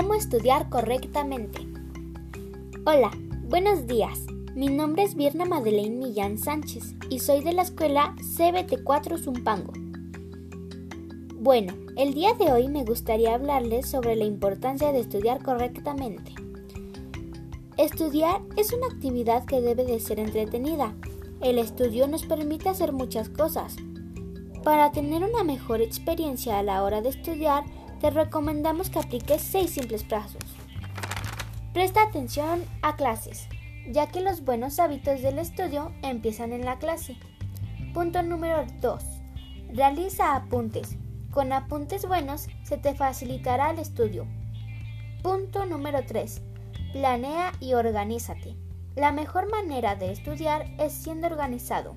¿Cómo estudiar correctamente? Hola, buenos días. Mi nombre es Virna Madeleine Millán Sánchez y soy de la escuela CBT4 Zumpango. Bueno, el día de hoy me gustaría hablarles sobre la importancia de estudiar correctamente. Estudiar es una actividad que debe de ser entretenida. El estudio nos permite hacer muchas cosas. Para tener una mejor experiencia a la hora de estudiar, te recomendamos que apliques seis simples pasos. Presta atención a clases, ya que los buenos hábitos del estudio empiezan en la clase. Punto número 2. Realiza apuntes. Con apuntes buenos se te facilitará el estudio. Punto número 3. Planea y organízate. La mejor manera de estudiar es siendo organizado.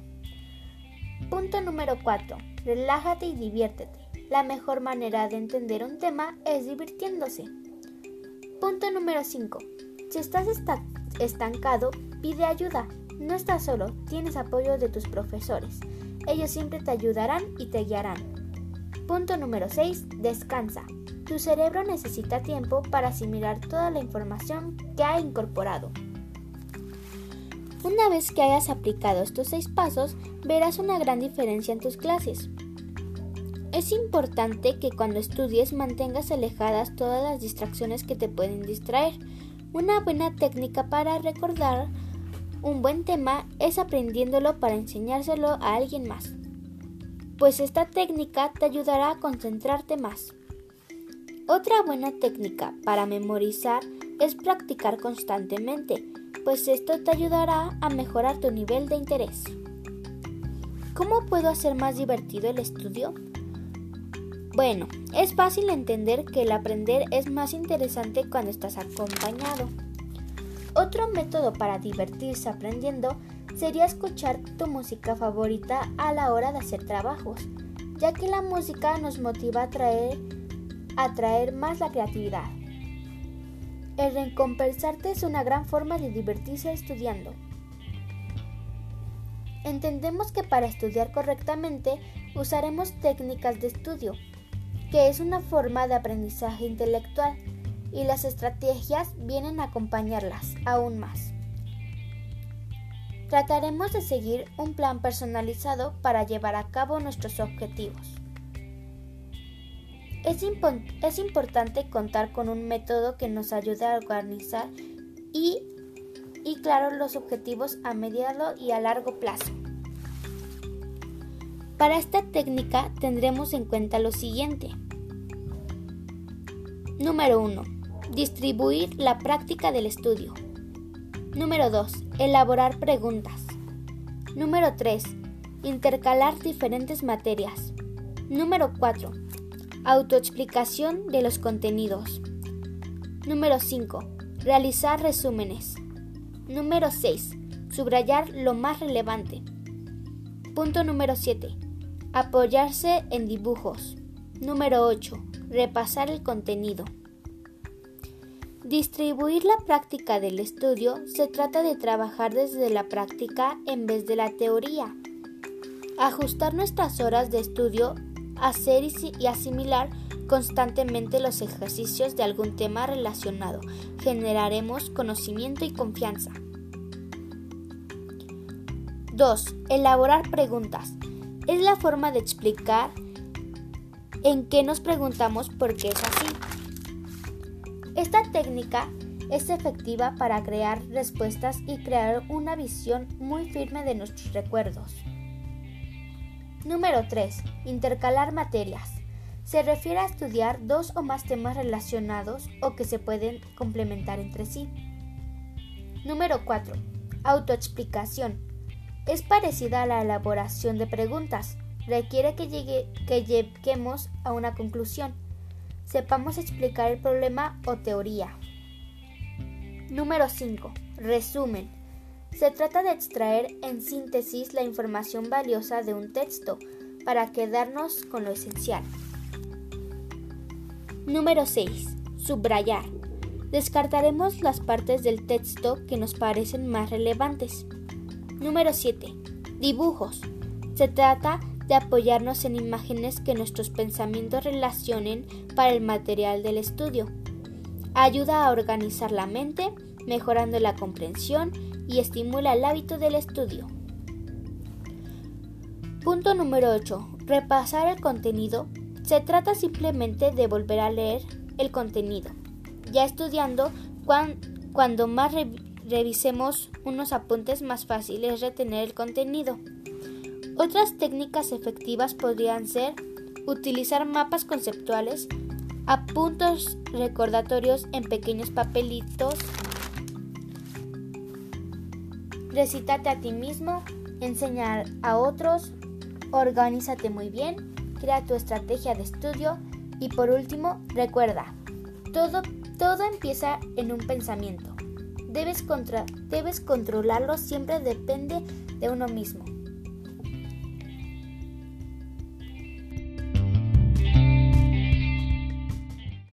Punto número 4. Relájate y diviértete. La mejor manera de entender un tema es divirtiéndose. Punto número 5. Si estás estancado, pide ayuda. No estás solo, tienes apoyo de tus profesores. Ellos siempre te ayudarán y te guiarán. Punto número 6. Descansa. Tu cerebro necesita tiempo para asimilar toda la información que ha incorporado. Una vez que hayas aplicado estos seis pasos, verás una gran diferencia en tus clases. Es importante que cuando estudies mantengas alejadas todas las distracciones que te pueden distraer. Una buena técnica para recordar un buen tema es aprendiéndolo para enseñárselo a alguien más, pues esta técnica te ayudará a concentrarte más. Otra buena técnica para memorizar es practicar constantemente, pues esto te ayudará a mejorar tu nivel de interés. ¿Cómo puedo hacer más divertido el estudio? Bueno, es fácil entender que el aprender es más interesante cuando estás acompañado. Otro método para divertirse aprendiendo sería escuchar tu música favorita a la hora de hacer trabajos, ya que la música nos motiva a atraer, a más la creatividad. El recompensarte es una gran forma de divertirse estudiando. Entendemos que para estudiar correctamente usaremos técnicas de estudio, que es una forma de aprendizaje intelectual y las estrategias vienen a acompañarlas aún más. Trataremos de seguir un plan personalizado para llevar a cabo nuestros objetivos. Es, es, importante contar con un método que nos ayude a organizar y, y claro los objetivos a mediano y a largo plazo. Para esta técnica tendremos en cuenta lo siguiente. Número 1. Distribuir la práctica del estudio. Número 2. Elaborar preguntas. Número 3. Intercalar diferentes materias. Número 4. Autoexplicación de los contenidos. Número 5. Realizar resúmenes. Número 6. Subrayar lo más relevante. Punto número 7. Apoyarse en dibujos. Número 8. Repasar el contenido. Distribuir la práctica del estudio se trata de trabajar desde la práctica en vez de la teoría. Ajustar nuestras horas de estudio, hacer y asimilar constantemente los ejercicios de algún tema relacionado. Generaremos conocimiento y confianza. 2. Elaborar preguntas es la forma de explicar en qué nos preguntamos por qué es así. Esta técnica es efectiva para crear respuestas y crear una visión muy firme de nuestros recuerdos. Número 3. Intercalar materias. Se refiere a estudiar dos o más temas relacionados o que se pueden complementar entre sí. Número 4. Autoexplicación es parecida a la elaboración de preguntas. Requiere que, lleguemos a una conclusión. Sepamos explicar el problema o teoría. Número 5. Resumen. Se trata de extraer en síntesis la información valiosa de un texto para quedarnos con lo esencial. Número 6. Subrayar. Descartaremos las partes del texto que nos parecen más relevantes. Número 7. Dibujos. Se trata de apoyarnos en imágenes que nuestros pensamientos relacionen para el material del estudio. Ayuda a organizar la mente, mejorando la comprensión y estimula el hábito del estudio. Punto número 8. Repasar el contenido. Se trata simplemente de volver a leer el contenido. Ya estudiando, cuando más revisemos unos apuntes, más fácil es retener el contenido. Otras técnicas efectivas podrían ser utilizar mapas conceptuales, apuntos recordatorios en pequeños papelitos, recitarte a ti mismo, enseñar a otros, organízate muy bien, crea tu estrategia de estudio y por último, recuerda, todo, todo empieza en un pensamiento. Debes, contra, debes controlarlo, siempre depende de uno mismo.